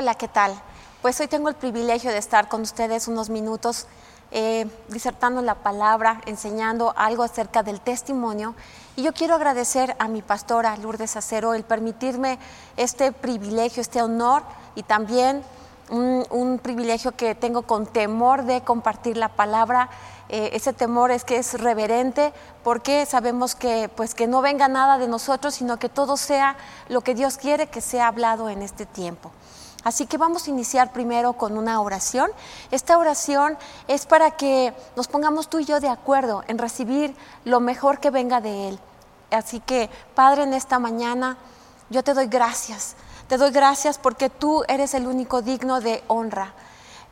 Hola, ¿qué tal? Pues hoy tengo el privilegio de estar con ustedes unos minutos eh, disertando la palabra, enseñando algo acerca del testimonio. Y yo quiero agradecer a mi pastora Lourdes Acero el permitirme este privilegio, este honor y también un, privilegio que tengo con temor de compartir la palabra. Eh, ese temor es que es reverente porque sabemos que pues que no venga nada de nosotros, sino que todo sea lo que Dios quiere que sea hablado en este tiempo. Así que vamos a iniciar primero con una oración. Esta oración es para que nos pongamos tú y yo de acuerdo en recibir lo mejor que venga de Él. Así que, Padre, en esta mañana yo te doy gracias. Te doy gracias porque tú eres el único digno de honra.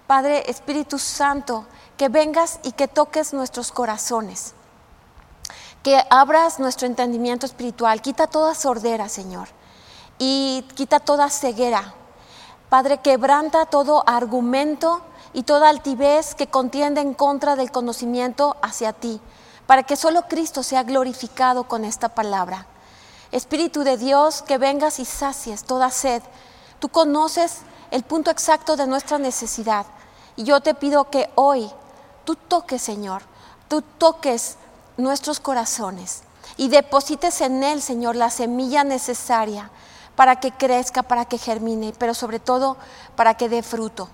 Padre Espíritu Santo, que vengas y que toques nuestros corazones. Que abras nuestro entendimiento espiritual. Quita toda sordera, Señor. Y quita toda ceguera Padre, quebranta todo argumento y toda altivez que contiende en contra del conocimiento hacia ti, para que solo Cristo sea glorificado con esta palabra. Espíritu de Dios, que vengas y sacies toda sed. Tú conoces el punto exacto de nuestra necesidad. Y yo te pido que hoy tú toques, Señor, tú toques nuestros corazones y deposites en él, Señor, la semilla necesaria para que crezca, para que germine, pero sobre todo para que dé fruto.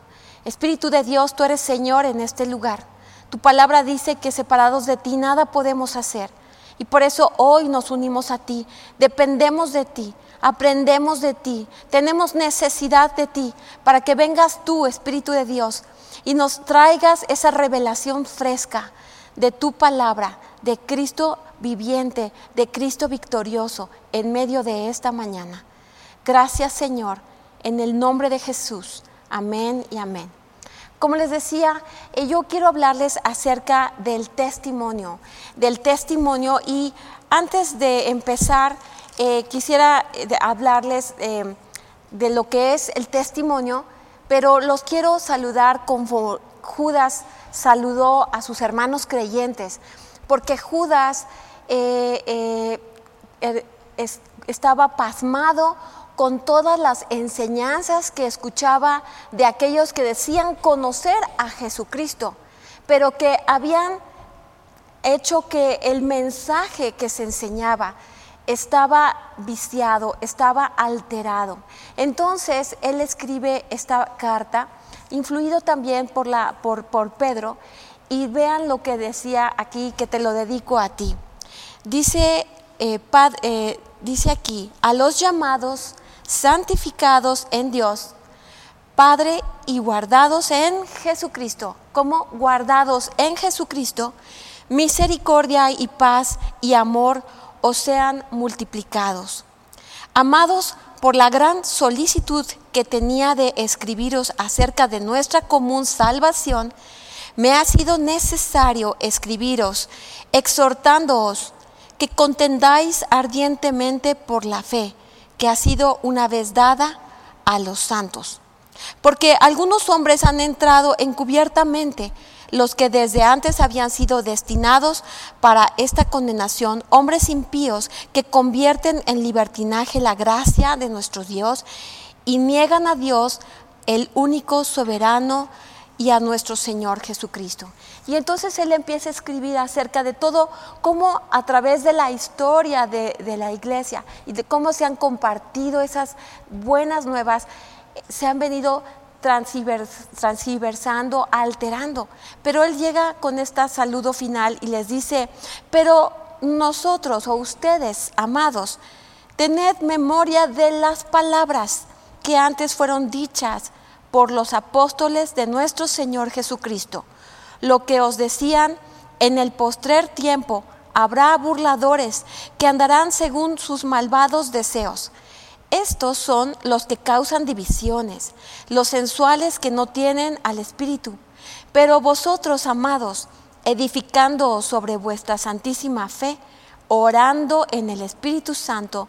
Espíritu de Dios, tú eres Señor en este lugar. Tu palabra dice que separados de ti nada podemos hacer. Y por eso hoy nos unimos a ti, dependemos de ti, aprendemos de ti, tenemos necesidad de ti, para que vengas tú, Espíritu de Dios, y nos traigas esa revelación fresca de tu palabra, de Cristo viviente, de Cristo victorioso, en medio de esta mañana. Gracias Señor, en el nombre de Jesús. Amén y amén. Como les decía, eh, yo quiero hablarles acerca del testimonio, del testimonio y antes de empezar eh, quisiera eh, hablarles de lo que es el testimonio, pero los quiero saludar como Judas saludó a sus hermanos creyentes, porque Judas er, estaba pasmado con todas las enseñanzas que escuchaba de aquellos que decían conocer a Jesucristo, pero que habían hecho que el mensaje que se enseñaba estaba viciado, estaba alterado. Entonces él escribe esta carta, influido también por, la, por, por Pedro, y vean lo que decía aquí, que te lo dedico a ti. Dice, eh, eh, dice aquí, a los llamados santificados en Dios, Padre, y guardados en Jesucristo, como guardados en Jesucristo, misericordia y paz y amor os sean multiplicados. Amados, por la gran solicitud que tenía de escribiros acerca de nuestra común salvación, me ha sido necesario escribiros, exhortándoos que contendáis ardientemente por la fe que ha sido una vez dada a los santos. Porque algunos hombres han entrado encubiertamente, los que desde antes habían sido destinados para esta condenación, hombres impíos que convierten en libertinaje la gracia de nuestro Dios y niegan a Dios, el único soberano, y a nuestro Señor Jesucristo. Y entonces él empieza a escribir acerca de todo, cómo a través de la historia de, la iglesia y de cómo se han compartido esas buenas nuevas, se han venido transversando, alterando. Pero él llega con este saludo final y les dice, pero nosotros o ustedes, amados, tened memoria de las palabras que antes fueron dichas por los apóstoles de nuestro Señor Jesucristo. Lo que os decían, en el postrer tiempo habrá burladores que andarán según sus malvados deseos. Estos son los que causan divisiones, los sensuales que no tienen al Espíritu. Pero vosotros, amados, edificándoos sobre vuestra santísima fe, orando en el Espíritu Santo,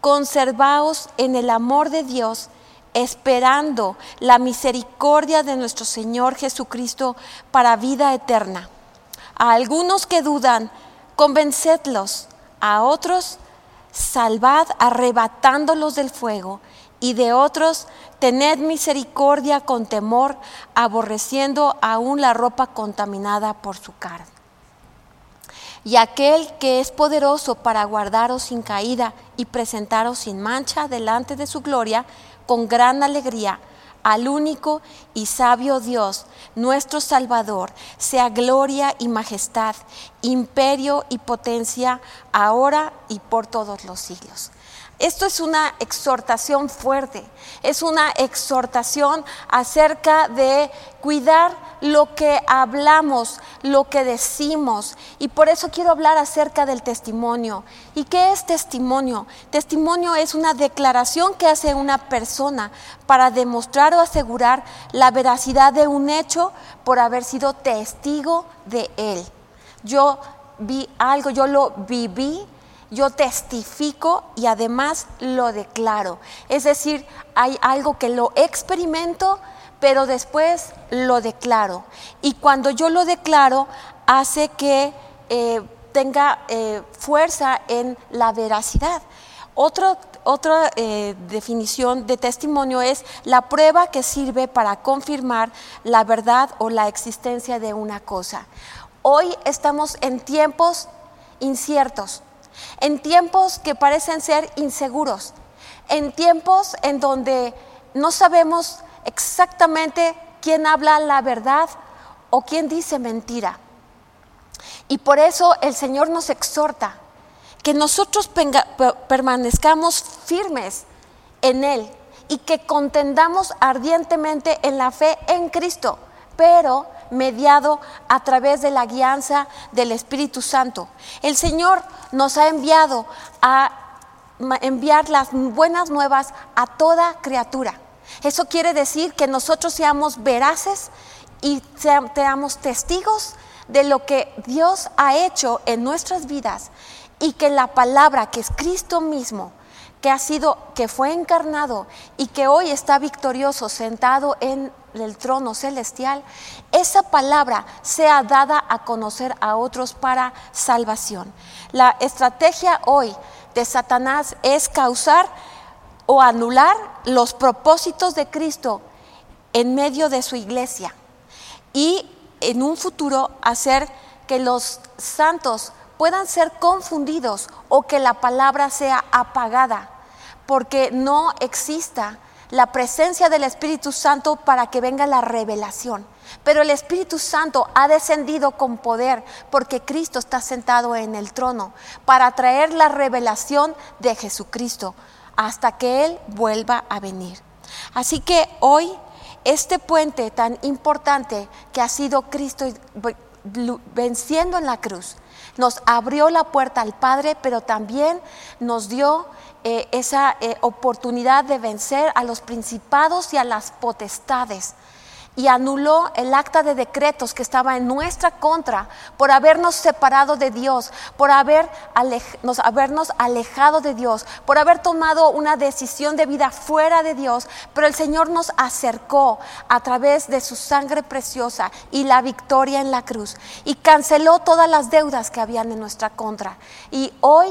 conservaos en el amor de Dios, esperando la misericordia de nuestro Señor Jesucristo para vida eterna. A algunos que dudan, convencedlos, a otros salvad arrebatándolos del fuego, y de otros, tened misericordia con temor, aborreciendo aún la ropa contaminada por su carne. Y aquel que es poderoso para guardaros sin caída y presentaros sin mancha delante de su gloria, con gran alegría, al único y sabio Dios, nuestro Salvador, sea gloria y majestad, imperio y potencia, ahora y por todos los siglos. Esto es una exhortación fuerte, es una exhortación acerca de cuidar lo que hablamos, lo que decimos. Y por eso quiero hablar acerca del testimonio. ¿Y qué es testimonio? Testimonio es una declaración que hace una persona para demostrar o asegurar la veracidad de un hecho por haber sido testigo de él. Yo vi algo, yo lo viví, yo testifico y además lo declaro. Es decir, hay algo que lo experimento, pero después lo declaro. Y cuando yo lo declaro, hace que eh, tenga eh, fuerza en la veracidad. otra eh, definición de testimonio es la prueba que sirve para confirmar la verdad o la existencia de una cosa. Hoy estamos en tiempos inciertos en tiempos que parecen ser inseguros, en tiempos en donde no sabemos exactamente quién habla la verdad o quién dice mentira. Y por eso el Señor nos exhorta que nosotros permanezcamos firmes en Él y que contendamos ardientemente en la fe en Cristo, pero mediado a través de la guianza del Espíritu Santo. El Señor nos ha enviado a enviar las buenas nuevas a toda criatura. Eso quiere decir que nosotros seamos veraces y seamos testigos de lo que Dios ha hecho en nuestras vidas y que la palabra que es Cristo mismo que ha sido, que fue encarnado y que hoy está victorioso sentado en el trono celestial, esa palabra sea dada a conocer a otros para salvación. La estrategia hoy de Satanás es causar o anular los propósitos de Cristo en medio de su iglesia y en un futuro hacer que los santos puedan ser confundidos o que la palabra sea apagada, porque no exista la presencia del Espíritu Santo para que venga la revelación. Pero el Espíritu Santo ha descendido con poder porque Cristo está sentado en el trono para traer la revelación de Jesucristo hasta que Él vuelva a venir. Así que hoy este puente tan importante que ha sido Cristo venciendo en la cruz, nos abrió la puerta al Padre, pero también nos dio eh, esa eh, oportunidad de vencer a los principados y a las potestades y anuló el acta de decretos que estaba en nuestra contra por habernos separado de Dios, por haber habernos alejado de Dios, por haber tomado una decisión de vida fuera de Dios, pero el Señor nos acercó a través de su sangre preciosa y la victoria en la cruz y canceló todas las deudas que habían en nuestra contra. Y hoy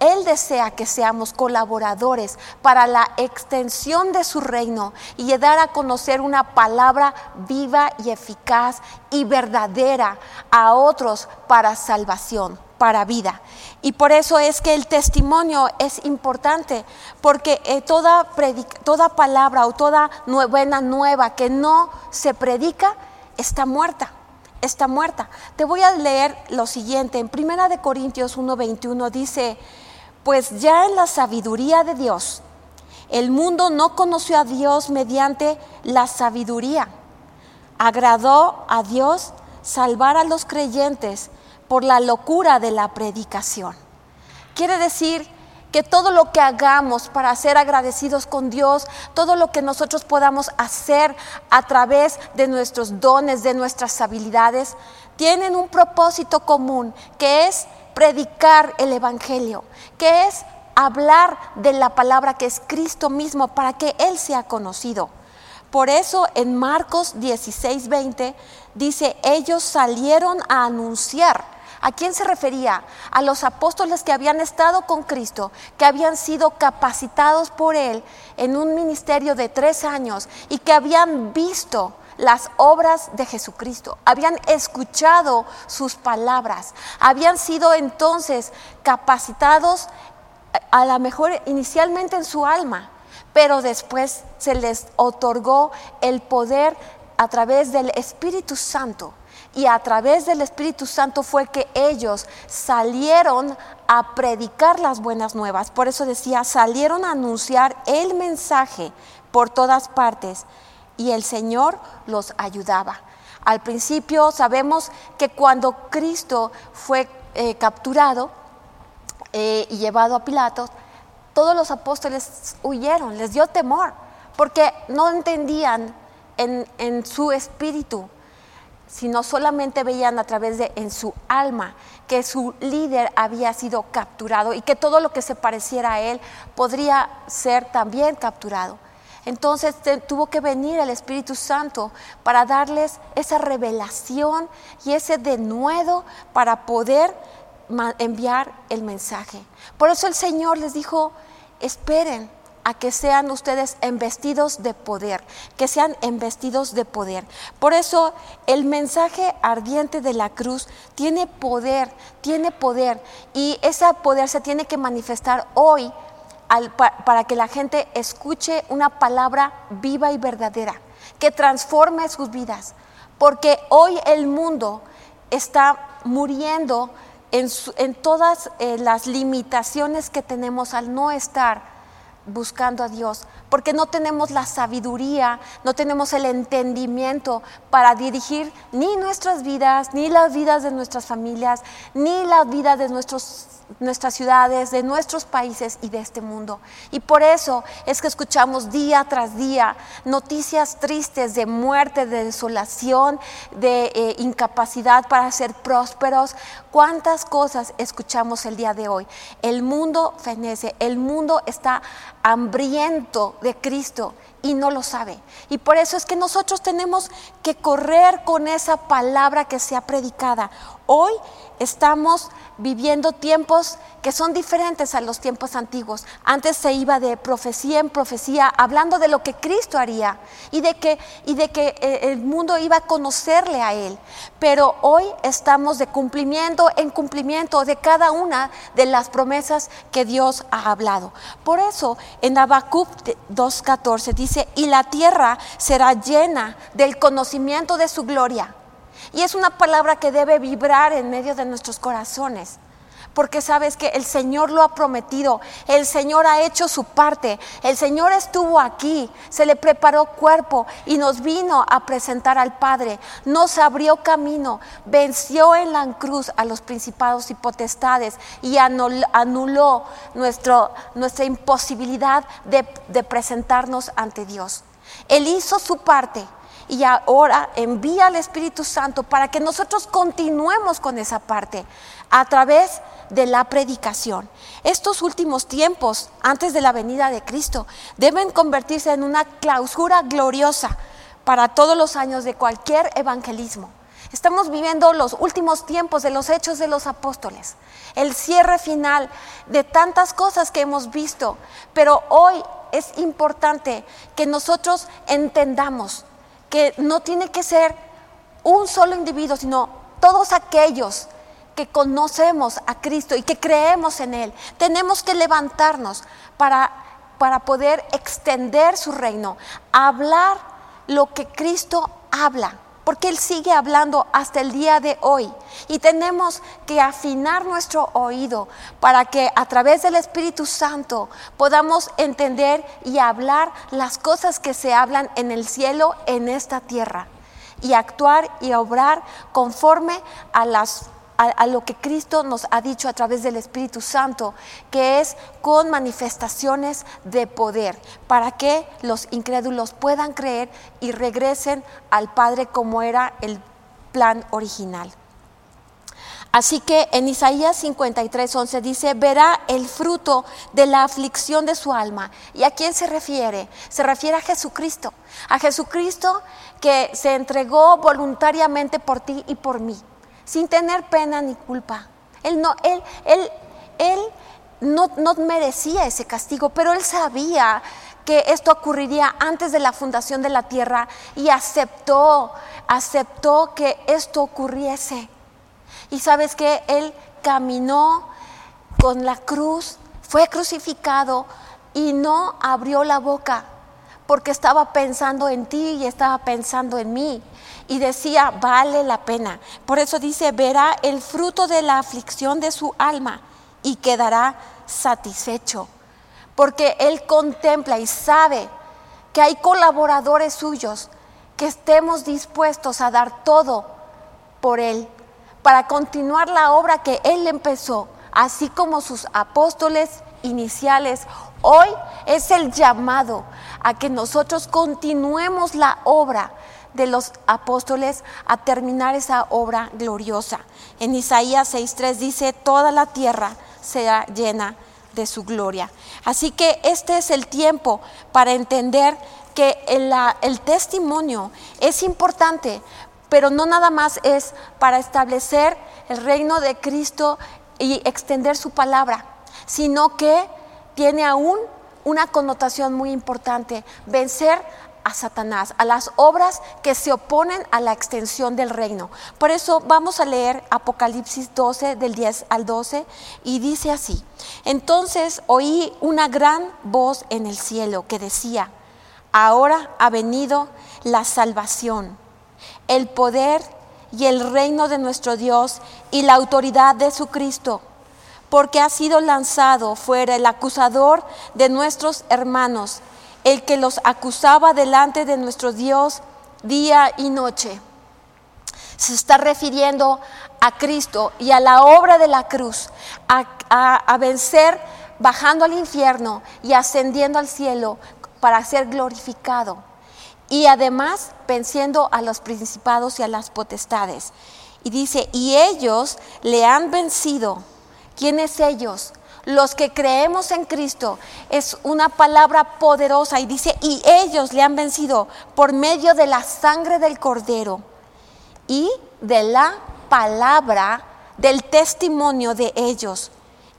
él desea que seamos colaboradores para la extensión de su reino y dar a conocer una palabra viva y eficaz y verdadera a otros para salvación, para vida. Y por eso es que el testimonio es importante, porque eh, toda, toda palabra o toda buena nueva que no se predica está muerta está muerta. Te voy a leer lo siguiente. En Primera de Corintios 1:21 dice, pues ya en la sabiduría de Dios, el mundo no conoció a Dios mediante la sabiduría. Agradó a Dios salvar a los creyentes por la locura de la predicación. Quiere decir que todo lo que hagamos para ser agradecidos con Dios, todo lo que nosotros podamos hacer a través de nuestros dones, de nuestras habilidades, tienen un propósito común, que es predicar el Evangelio, que es hablar de la palabra que es Cristo mismo para que Él sea conocido. Por eso en Marcos 16, 20 dice, ellos salieron a anunciar ¿A quién se refería? A los apóstoles que habían estado con Cristo, que habían sido capacitados por Él en un ministerio de tres años y que habían visto las obras de Jesucristo, habían escuchado sus palabras, habían sido entonces capacitados a lo mejor inicialmente en su alma, pero después se les otorgó el poder a través del Espíritu Santo. Y a través del Espíritu Santo fue que ellos salieron a predicar las buenas nuevas. Por eso decía, salieron a anunciar el mensaje por todas partes y el Señor los ayudaba. Al principio sabemos que cuando Cristo fue eh, capturado eh, y llevado a Pilato, todos los apóstoles huyeron, les dio temor, porque no entendían en, su espíritu, sino solamente veían a través de en su alma que su líder había sido capturado y que todo lo que se pareciera a él podría ser también capturado. Entonces tuvo que venir el Espíritu Santo para darles esa revelación y ese denuedo para poder enviar el mensaje. Por eso el Señor les dijo, esperen a que sean ustedes embestidos de poder, que sean embestidos de poder. Por eso el mensaje ardiente de la cruz tiene poder, tiene poder y ese poder se tiene que manifestar hoy para que la gente escuche una palabra viva y verdadera, que transforme sus vidas. Porque hoy el mundo está muriendo en, todas eh, las limitaciones que tenemos al no estar buscando a Dios, porque no tenemos la sabiduría, no tenemos el entendimiento para dirigir ni nuestras vidas, ni las vidas de nuestras familias, ni la vida de nuestros nuestras ciudades, de nuestros países y de este mundo. Y por eso es que escuchamos día tras día noticias tristes de muerte, de desolación, de eh, incapacidad para ser prósperos. ¿Cuántas cosas escuchamos el día de hoy? El mundo fenece, el mundo está hambriento de Cristo y no lo sabe. Y por eso es que nosotros tenemos que correr con esa palabra que sea predicada. Hoy estamos viviendo tiempos que son diferentes a los tiempos antiguos. Antes se iba de profecía en profecía hablando de lo que Cristo haría y de que, y de que eh, el mundo iba a conocerle a Él. Pero hoy estamos de cumplimiento en cumplimiento de cada una de las promesas que Dios ha hablado. Por eso en Habacuc 2.14 dice, y la tierra será llena del conocimiento de su gloria. Y es una palabra que debe vibrar en medio de nuestros corazones. Porque sabes que el Señor lo ha prometido, el Señor ha hecho su parte, el Señor estuvo aquí, se le preparó cuerpo y nos vino a presentar al Padre, nos abrió camino, venció en la cruz a los principados y potestades y anuló nuestra imposibilidad de, de presentarnos ante Dios. Él hizo su parte y ahora envía al Espíritu Santo para que nosotros continuemos con esa parte a través de la predicación. Estos últimos tiempos, antes de la venida de Cristo, deben convertirse en una clausura gloriosa para todos los años de cualquier evangelismo. Estamos viviendo los últimos tiempos de los hechos de los apóstoles, el cierre final de tantas cosas que hemos visto, pero hoy es importante que nosotros entendamos que no tiene que ser un solo individuo, sino todos aquellos que conocemos a Cristo y que creemos en Él. Tenemos que levantarnos para, para poder extender su reino, hablar lo que Cristo habla porque Él sigue hablando hasta el día de hoy. Y tenemos que afinar nuestro oído para que a través del Espíritu Santo podamos entender y hablar las cosas que se hablan en el cielo, en esta tierra, y actuar y obrar conforme a las a, lo que Cristo nos ha dicho a través del Espíritu Santo, que es con manifestaciones de poder, para que los incrédulos puedan creer y regresen al Padre como era el plan original. Así que en Isaías 53, 11 dice, verá el fruto de la aflicción de su alma. ¿Y a quién se refiere? Se refiere a Jesucristo, a Jesucristo que se entregó voluntariamente por ti y por mí sin tener pena ni culpa. Él no, él, él, él no, no merecía ese castigo, pero él sabía que esto ocurriría antes de la fundación de la tierra y aceptó, aceptó que esto ocurriese. Y sabes que Él caminó con la cruz, fue crucificado y no abrió la boca porque estaba pensando en ti y estaba pensando en mí. Y decía, vale la pena. Por eso dice, verá el fruto de la aflicción de su alma y quedará satisfecho porque Él contempla y sabe que hay colaboradores suyos que estemos dispuestos a dar todo por Él, para continuar la obra que Él empezó, así como sus apóstoles iniciales. Hoy es el llamado a que nosotros continuemos la obra de los apóstoles a terminar esa obra gloriosa. En Isaías 6.3 dice, toda la tierra será llena de su gloria. Así que este es el tiempo para entender que el, el testimonio es importante, pero no nada más es para establecer el reino de Cristo y extender su palabra, sino que tiene aún una connotación muy importante, vencer a Satanás, a las obras que se oponen a la extensión del reino. Por eso vamos a leer Apocalipsis 12 del 10 al 12 y dice así, entonces oí una gran voz en el cielo que decía, ahora ha venido la salvación, el poder y el reino de nuestro Dios y la autoridad de su Cristo porque ha sido lanzado fuera el acusador de nuestros hermanos el que los acusaba delante de nuestro Dios día y noche. Se está refiriendo a Cristo y a la obra de la cruz, a, vencer bajando al infierno y ascendiendo al cielo para ser glorificado. Y además venciendo a los principados y a las potestades. Y dice, y ellos le han vencido. ¿Quiénes ellos? Los que creemos en Cristo, es una palabra poderosa y dice, y ellos le han vencido por medio de la sangre del cordero y de la palabra del testimonio de ellos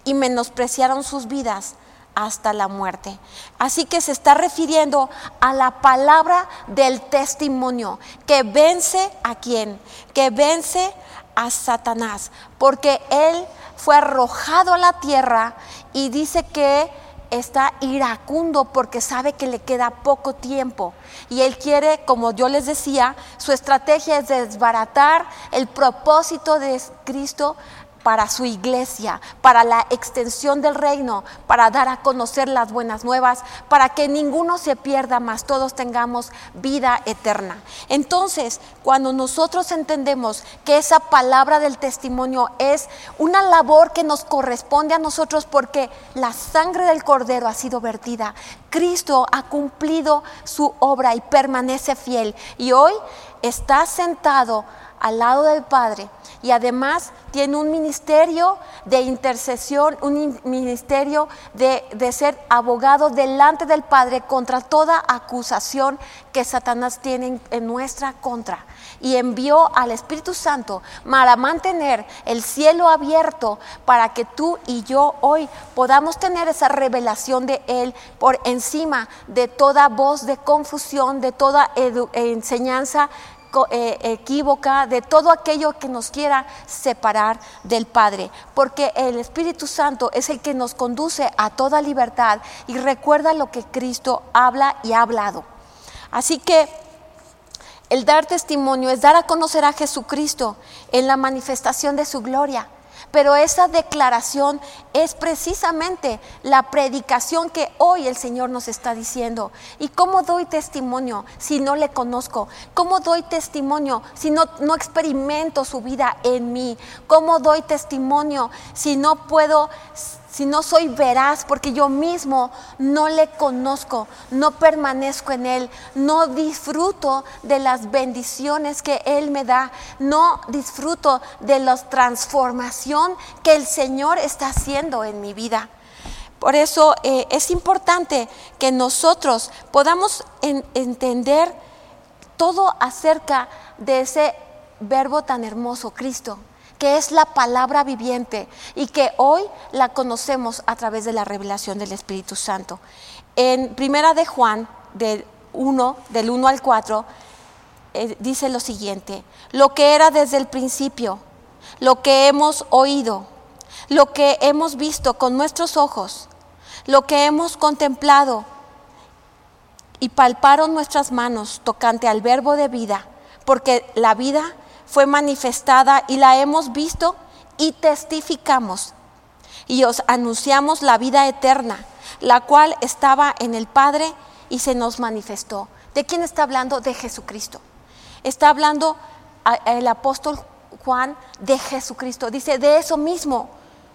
y menospreciaron sus vidas hasta la muerte. Así que se está refiriendo a la palabra del testimonio que vence a quién, que vence a Satanás, porque él fue arrojado a la tierra y dice que está iracundo porque sabe que le queda poco tiempo. Y él quiere, como yo les decía, su estrategia es desbaratar el propósito de Cristo para su iglesia, para la extensión del reino, para dar a conocer las buenas nuevas, para que ninguno se pierda, más todos tengamos vida eterna. Entonces, cuando nosotros entendemos que esa palabra del testimonio es una labor que nos corresponde a nosotros porque la sangre del cordero ha sido vertida, Cristo ha cumplido su obra y permanece fiel y hoy está sentado al lado del Padre y además tiene un ministerio de intercesión, un ministerio de, ser abogado delante del Padre contra toda acusación que Satanás tiene en nuestra contra. Y envió al Espíritu Santo para mantener el cielo abierto para que tú y yo hoy podamos tener esa revelación de Él por encima de toda voz de confusión, de toda enseñanza equívoca, de todo aquello que nos quiera separar del Padre, porque el Espíritu Santo es el que nos conduce a toda libertad y recuerda lo que Cristo habla y ha hablado. Así que el dar testimonio es dar a conocer a Jesucristo en la manifestación de su gloria. Pero esa declaración es precisamente la predicación que hoy el Señor nos está diciendo. ¿Y cómo doy testimonio si no le conozco? ¿Cómo doy testimonio si no, no experimento su vida en mí? ¿Cómo doy testimonio si no puedo si no soy veraz porque yo mismo no le conozco, no permanezco en Él, no disfruto de las bendiciones que Él me da, no disfruto de la transformación que el Señor está haciendo en mi vida. Por eso eh, es importante que nosotros podamos entender todo acerca de ese verbo tan hermoso, Cristo que es la palabra viviente y que hoy la conocemos a través de la revelación del Espíritu Santo. En Primera de Juan, del 1, del 1 al 4, eh, dice lo siguiente, lo que era desde el principio, lo que hemos oído, lo que hemos visto con nuestros ojos, lo que hemos contemplado y palparon nuestras manos tocante al verbo de vida, porque la vida fue manifestada y la hemos visto y testificamos. Y os anunciamos la vida eterna, la cual estaba en el Padre y se nos manifestó. ¿De quién está hablando? De Jesucristo. Está hablando el apóstol Juan de Jesucristo. Dice, de eso mismo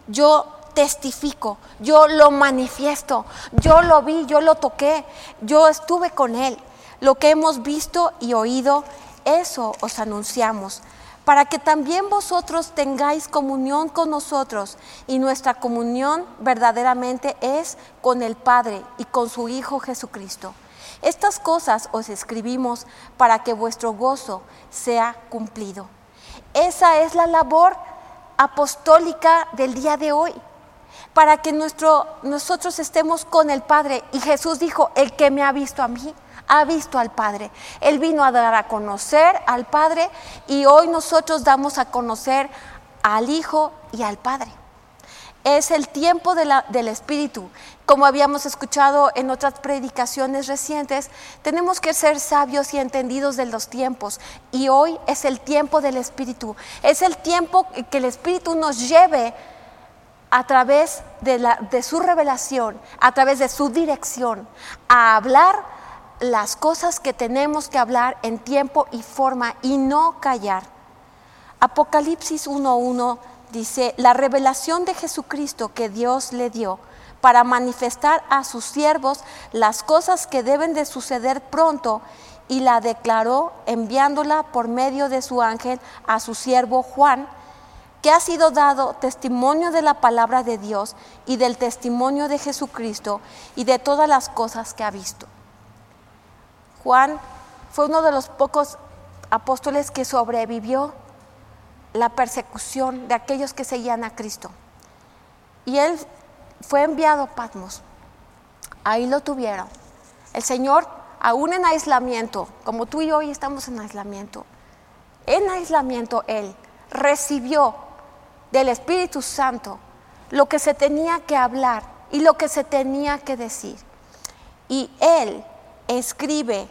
yo testifico, yo lo manifiesto, yo lo vi, yo lo toqué, yo estuve con él. Lo que hemos visto y oído, eso os anunciamos, para que también vosotros tengáis comunión con nosotros. Y nuestra comunión verdaderamente es con el Padre y con su Hijo Jesucristo. Estas cosas os escribimos para que vuestro gozo sea cumplido. Esa es la labor apostólica del día de hoy, para que nuestro, nosotros estemos con el Padre. Y Jesús dijo, el que me ha visto a mí, ha visto al Padre. Él vino a dar a conocer al Padre y hoy nosotros damos a conocer al Hijo y al Padre. Es el tiempo del Espíritu. Como habíamos escuchado en otras predicaciones recientes, tenemos que ser sabios y entendidos de los tiempos. Y hoy es el tiempo del Espíritu. Es el tiempo que el Espíritu nos lleve a través de, la, de su revelación, a través de su dirección, a hablar las cosas que tenemos que hablar en tiempo y forma y no callar. Apocalipsis 1.1 dice, la revelación de Jesucristo que Dios le dio para manifestar a sus siervos las cosas que deben de suceder pronto y la declaró enviándola por medio de su ángel a su siervo Juan, que ha sido dado testimonio de la palabra de Dios y del testimonio de Jesucristo y de todas las cosas que ha visto. Juan fue uno de los pocos apóstoles que sobrevivió la persecución de aquellos que seguían a Cristo. Y él fue enviado a Patmos. Ahí lo tuvieron. El Señor, aún en aislamiento, como tú y yo hoy estamos en aislamiento, en aislamiento Él recibió del Espíritu Santo lo que se tenía que hablar y lo que se tenía que decir. Y Él escribe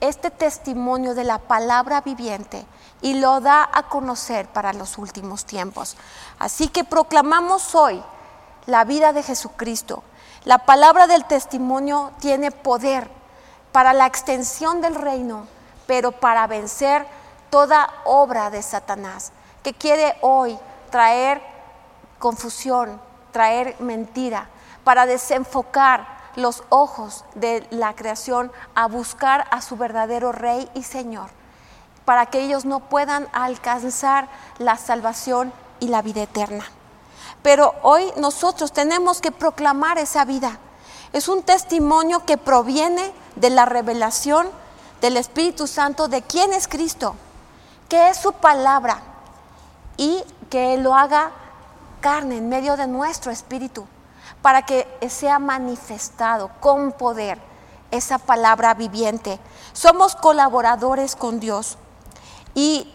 este testimonio de la palabra viviente y lo da a conocer para los últimos tiempos. Así que proclamamos hoy la vida de Jesucristo. La palabra del testimonio tiene poder para la extensión del reino, pero para vencer toda obra de Satanás, que quiere hoy traer confusión, traer mentira, para desenfocar los ojos de la creación a buscar a su verdadero Rey y Señor, para que ellos no puedan alcanzar la salvación y la vida eterna. Pero hoy nosotros tenemos que proclamar esa vida. Es un testimonio que proviene de la revelación del Espíritu Santo de quién es Cristo, que es su palabra y que lo haga carne en medio de nuestro espíritu para que sea manifestado con poder esa palabra viviente. Somos colaboradores con Dios y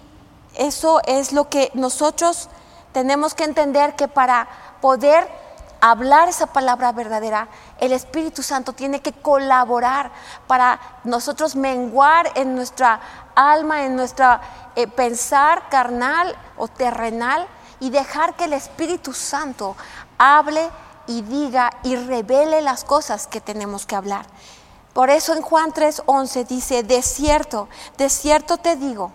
eso es lo que nosotros tenemos que entender que para poder hablar esa palabra verdadera, el Espíritu Santo tiene que colaborar para nosotros menguar en nuestra alma, en nuestra eh, pensar carnal o terrenal y dejar que el Espíritu Santo hable y diga y revele las cosas que tenemos que hablar. Por eso en Juan 3:11 dice, de cierto, de cierto te digo,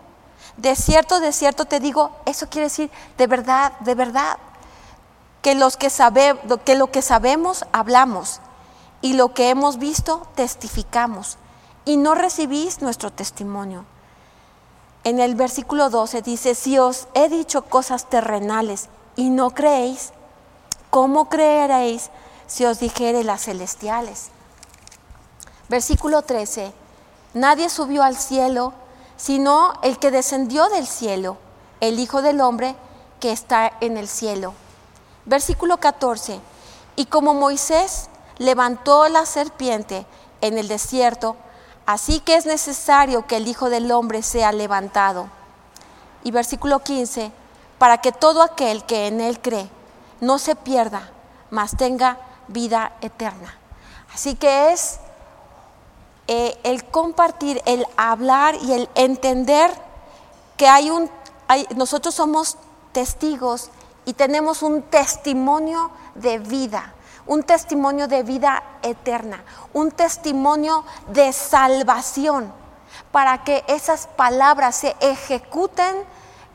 de cierto, de cierto te digo, eso quiere decir de verdad, de verdad, que, los que, que lo que sabemos hablamos y lo que hemos visto testificamos y no recibís nuestro testimonio. En el versículo 12 dice, si os he dicho cosas terrenales y no creéis, ¿cómo creeréis si os dijere las celestiales? Versículo 13, nadie subió al cielo, sino el que descendió del cielo, el Hijo del Hombre que está en el cielo. Versículo 14. Y como Moisés levantó la serpiente en el desierto, así que es necesario que el Hijo del Hombre sea levantado. Y versículo 15, para que todo aquel que en él cree no se pierda, mas tenga vida eterna. Así que es eh, el compartir, el hablar y el entender que hay un, nosotros somos testigos y tenemos un testimonio de vida, un testimonio de vida eterna, un testimonio de salvación, para que esas palabras se ejecuten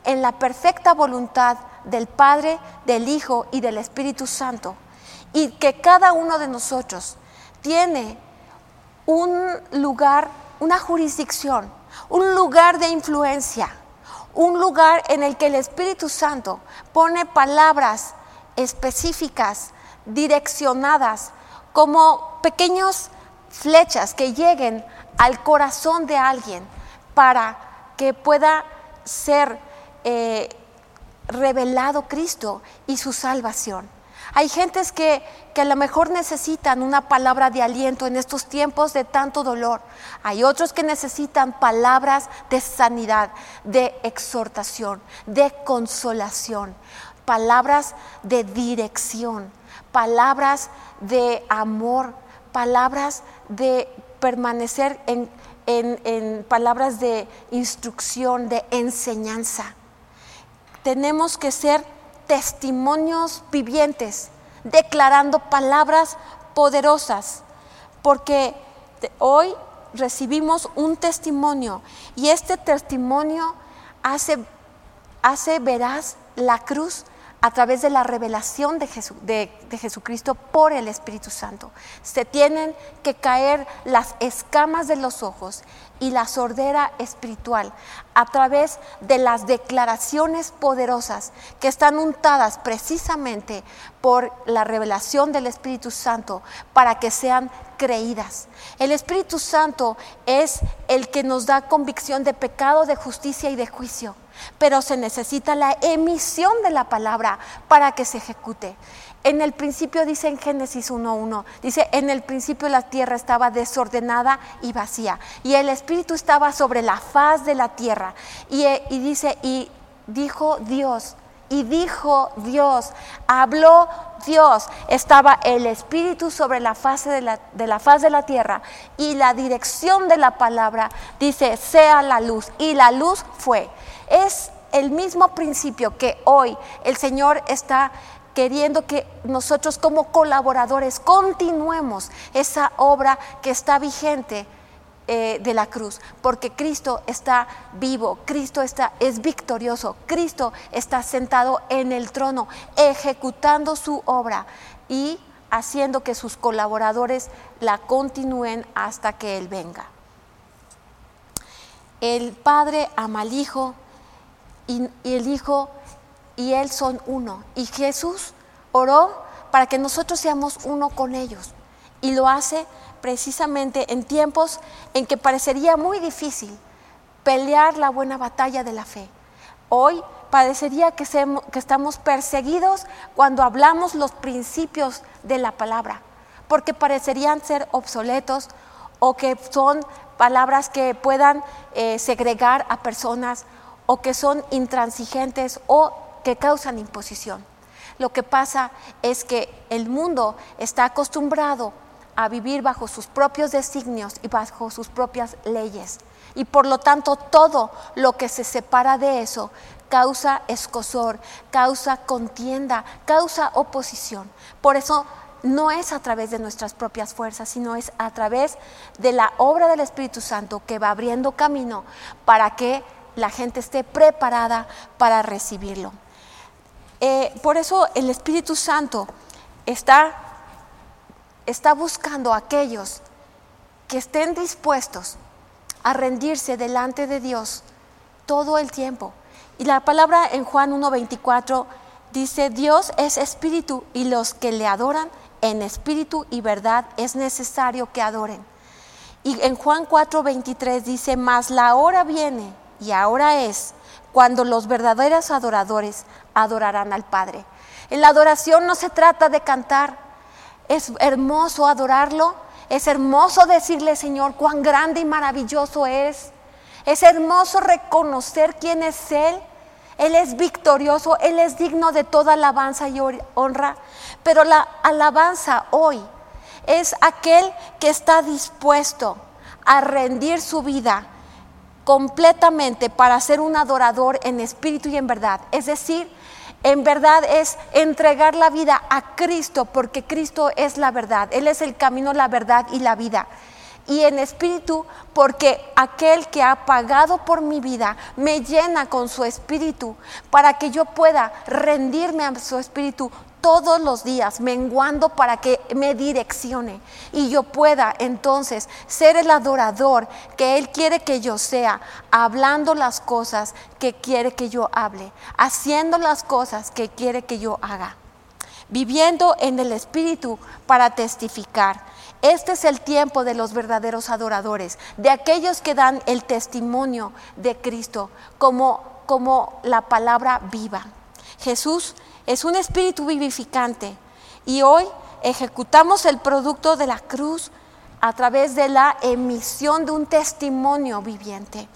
en la perfecta voluntad del Padre, del Hijo y del Espíritu Santo. Y que cada uno de nosotros tiene un lugar, una jurisdicción, un lugar de influencia, un lugar en el que el Espíritu Santo pone palabras específicas, direccionadas, como pequeños flechas que lleguen al corazón de alguien para que pueda ser eh, revelado Cristo y su salvación. Hay gentes que, que, a lo mejor necesitan una palabra de aliento en estos tiempos de tanto dolor. Hay otros que necesitan palabras de sanidad, de exhortación, de consolación, palabras de dirección, palabras de amor, palabras de permanecer en, en palabras de instrucción, de enseñanza. Tenemos que ser testimonios vivientes, declarando palabras poderosas, porque hoy recibimos un testimonio y este testimonio hace, hace veraz la cruz a través de la revelación de, de, Jesucristo por el Espíritu Santo. Se tienen que caer las escamas de los ojos y la sordera espiritual a través de las declaraciones poderosas que están untadas precisamente por la revelación del Espíritu Santo para que sean creídas. El Espíritu Santo es el que nos da convicción de pecado, de justicia y de juicio pero se necesita la emisión de la palabra para que se ejecute. En el principio dice en Génesis 1.1, dice, en el principio la tierra estaba desordenada y vacía, y el Espíritu estaba sobre la faz de la tierra. Y, eh, dice, y dijo Dios, y dijo Dios, habló Dios, estaba el Espíritu sobre la faz de la, de la, faz de la tierra y la dirección de la palabra dice, sea la luz, y la luz fue. Es el mismo principio que hoy el Señor está queriendo que nosotros como colaboradores continuemos esa obra que está vigente eh, de la cruz, porque Cristo está vivo, Cristo está, es victorioso, Cristo está sentado en el trono, ejecutando su obra y haciendo que sus colaboradores la continúen hasta que Él venga. El Padre ama al Hijo, y, el Hijo y Él son uno. Y Jesús oró para que nosotros seamos uno con ellos. Y lo hace precisamente en tiempos en que parecería muy difícil pelear la buena batalla de la fe. Hoy parecería que, que, estamos perseguidos cuando hablamos los principios de la palabra, porque parecerían ser obsoletos o que son palabras que puedan eh, segregar a personas o que son intransigentes o que causan imposición. Lo que pasa es que el mundo está acostumbrado a vivir bajo sus propios designios y bajo sus propias leyes. Y por lo tanto todo lo que se separa de eso causa escosor, causa contienda, causa oposición. Por eso no es a través de nuestras propias fuerzas, sino es a través de la obra del Espíritu Santo que va abriendo camino para que la gente esté preparada para recibirlo. Eh, por eso el Espíritu Santo está, está buscando a aquellos que estén dispuestos a rendirse delante de Dios todo el tiempo. Y la palabra en Juan 1.24 dice, Dios es espíritu y los que le adoran en espíritu y verdad es necesario que adoren. Y en Juan 4.23 dice, mas la hora viene y ahora es cuando los verdaderos adoradores adorarán al Padre. En la adoración no se trata de cantar, es hermoso adorarlo, es hermoso decirle, Señor, cuán grande y maravilloso es. Es hermoso reconocer quién es Él. Él es victorioso, Él es digno de toda alabanza y honra. Pero la alabanza hoy es aquel que está dispuesto a rendir su vida completamente para ser un adorador en espíritu y en verdad. Es decir, en verdad es entregar la vida a Cristo porque Cristo es la verdad. Él es el camino, la verdad y la vida. Y en espíritu porque aquel que ha pagado por mi vida me llena con su espíritu para que yo pueda rendirme a su espíritu todos los días, menguando para que me direccione y yo pueda entonces ser el adorador que Él quiere que yo sea, hablando las cosas que quiere que yo hable, haciendo las cosas que quiere que yo haga, viviendo en el Espíritu para testificar. Este es el tiempo de los verdaderos adoradores, de aquellos que dan el testimonio de Cristo como, como la palabra viva. Jesús es un espíritu vivificante y hoy ejecutamos el producto de la cruz a través de la emisión de un testimonio viviente,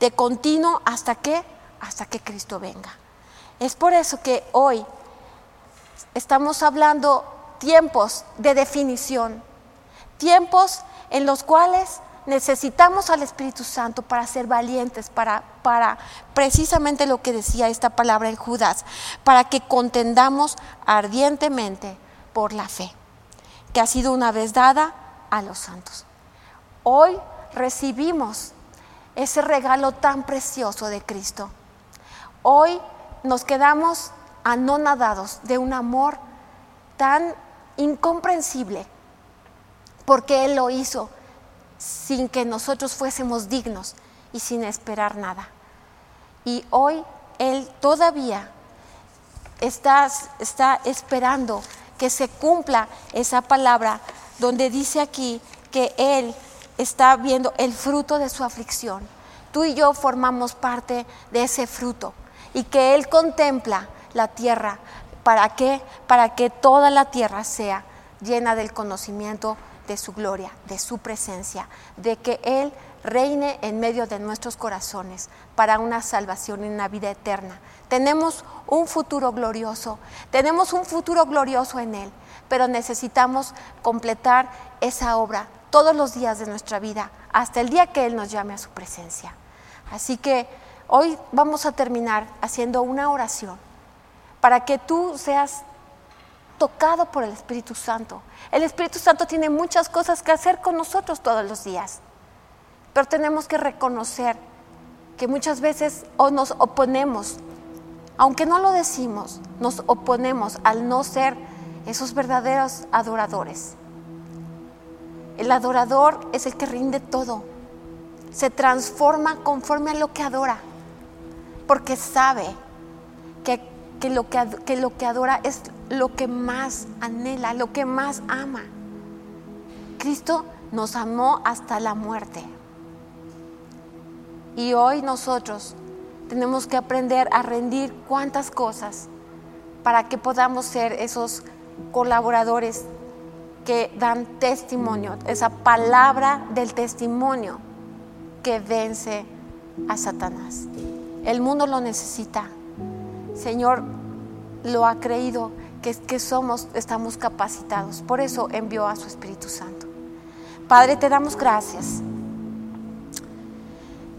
de continuo hasta que hasta que Cristo venga. Es por eso que hoy estamos hablando tiempos de definición, tiempos en los cuales necesitamos al Espíritu Santo para ser valientes, para, para precisamente lo que decía esta palabra en Judas, para que contendamos ardientemente por la fe, que ha sido una vez dada a los santos. Hoy recibimos ese regalo tan precioso de Cristo. Hoy nos quedamos anonadados de un amor tan incomprensible, porque Él lo hizo sin que nosotros fuésemos dignos y sin esperar nada. Y hoy Él todavía está, está esperando que se cumpla esa palabra donde dice aquí que Él está viendo el fruto de su aflicción. Tú y yo formamos parte de ese fruto y que Él contempla la tierra. ¿Para qué? Para que toda la tierra sea llena del conocimiento de su gloria, de su presencia, de que Él reine en medio de nuestros corazones para una salvación y una vida eterna. Tenemos un futuro glorioso, tenemos un futuro glorioso en Él, pero necesitamos completar esa obra todos los días de nuestra vida, hasta el día que Él nos llame a su presencia. Así que hoy vamos a terminar haciendo una oración para que tú seas tocado por el Espíritu Santo. El Espíritu Santo tiene muchas cosas que hacer con nosotros todos los días, pero tenemos que reconocer que muchas veces o nos oponemos, aunque no lo decimos, nos oponemos al no ser esos verdaderos adoradores. El adorador es el que rinde todo, se transforma conforme a lo que adora, porque sabe que, que, lo, que, que lo que adora es lo que más anhela, lo que más ama. Cristo nos amó hasta la muerte. Y hoy nosotros tenemos que aprender a rendir cuantas cosas para que podamos ser esos colaboradores que dan testimonio, esa palabra del testimonio que vence a Satanás. El mundo lo necesita. Señor lo ha creído que, somos, estamos capacitados. Por eso envió a su Espíritu Santo. Padre, te damos gracias.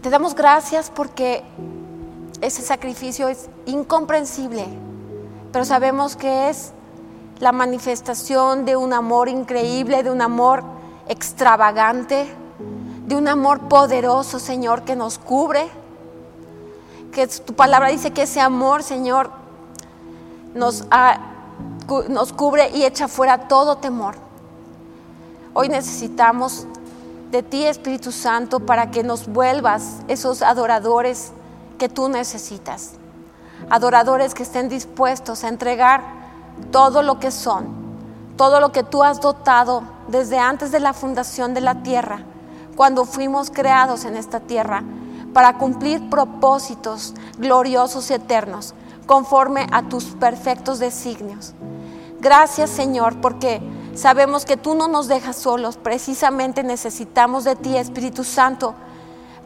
Te damos gracias porque ese sacrificio es incomprensible, pero sabemos que es la manifestación de un amor increíble, de un amor extravagante, de un amor poderoso, Señor, que nos cubre. Que tu palabra dice que ese amor, Señor, nos nos cubre y echa fuera todo temor. Hoy necesitamos de ti, Espíritu Santo, para que nos vuelvas esos adoradores que tú necesitas. Adoradores que estén dispuestos a entregar todo lo que son, todo lo que tú has dotado desde antes de la fundación de la tierra, cuando fuimos creados en esta tierra, para cumplir propósitos gloriosos y eternos, conforme a tus perfectos designios. Gracias Señor, porque sabemos que tú no nos dejas solos, precisamente necesitamos de ti, Espíritu Santo,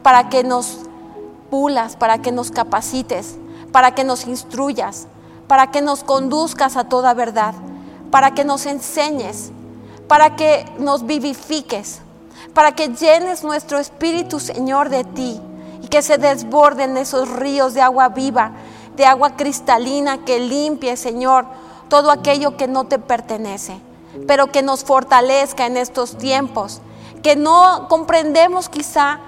para que nos pulas, para que nos capacites, para que nos instruyas, para que nos conduzcas a toda verdad, para que nos enseñes, para que nos vivifiques, para que llenes nuestro espíritu, Señor, de ti que se desborden esos ríos de agua viva, de agua cristalina que limpie, Señor, todo aquello que no te pertenece, pero que nos fortalezca en estos tiempos, que no comprendemos quizá,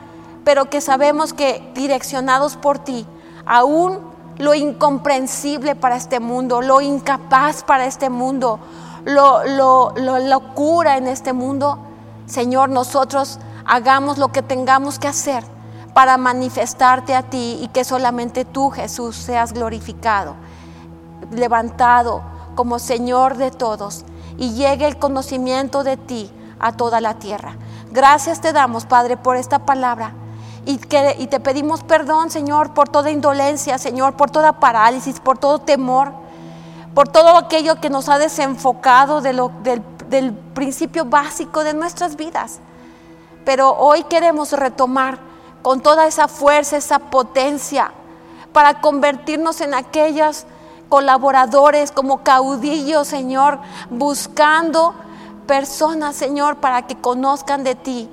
pero que sabemos que direccionados por ti, aún lo incomprensible para este mundo, lo incapaz para este mundo, lo, lo, lo locura en este mundo, Señor, nosotros hagamos lo que tengamos que hacer para manifestarte a ti y que solamente tú, Jesús, seas glorificado, levantado como Señor de todos y llegue el conocimiento de ti a toda la tierra. Gracias te damos, Padre, por esta palabra. Y, que, y te pedimos perdón, Señor, por toda indolencia, Señor, por toda parálisis, por todo temor, por todo aquello que nos ha desenfocado del principio básico de nuestras vidas. Pero hoy queremos retomar con toda esa fuerza, esa potencia, para convertirnos en aquellas colaboradores como caudillos, Señor, buscando personas, Señor, para que conozcan de ti.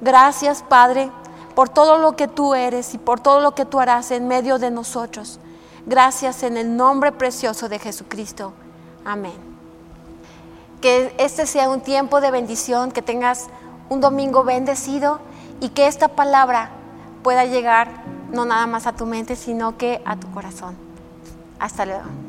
Gracias, Padre, por todo lo que tú eres y por todo lo que tú harás en medio de nosotros. Gracias en el nombre precioso de Jesucristo. Amén. Que este sea un tiempo de bendición, que tengas un domingo bendecido y que esta palabra pueda llegar no nada más a tu mente, sino que a tu corazón. Hasta luego.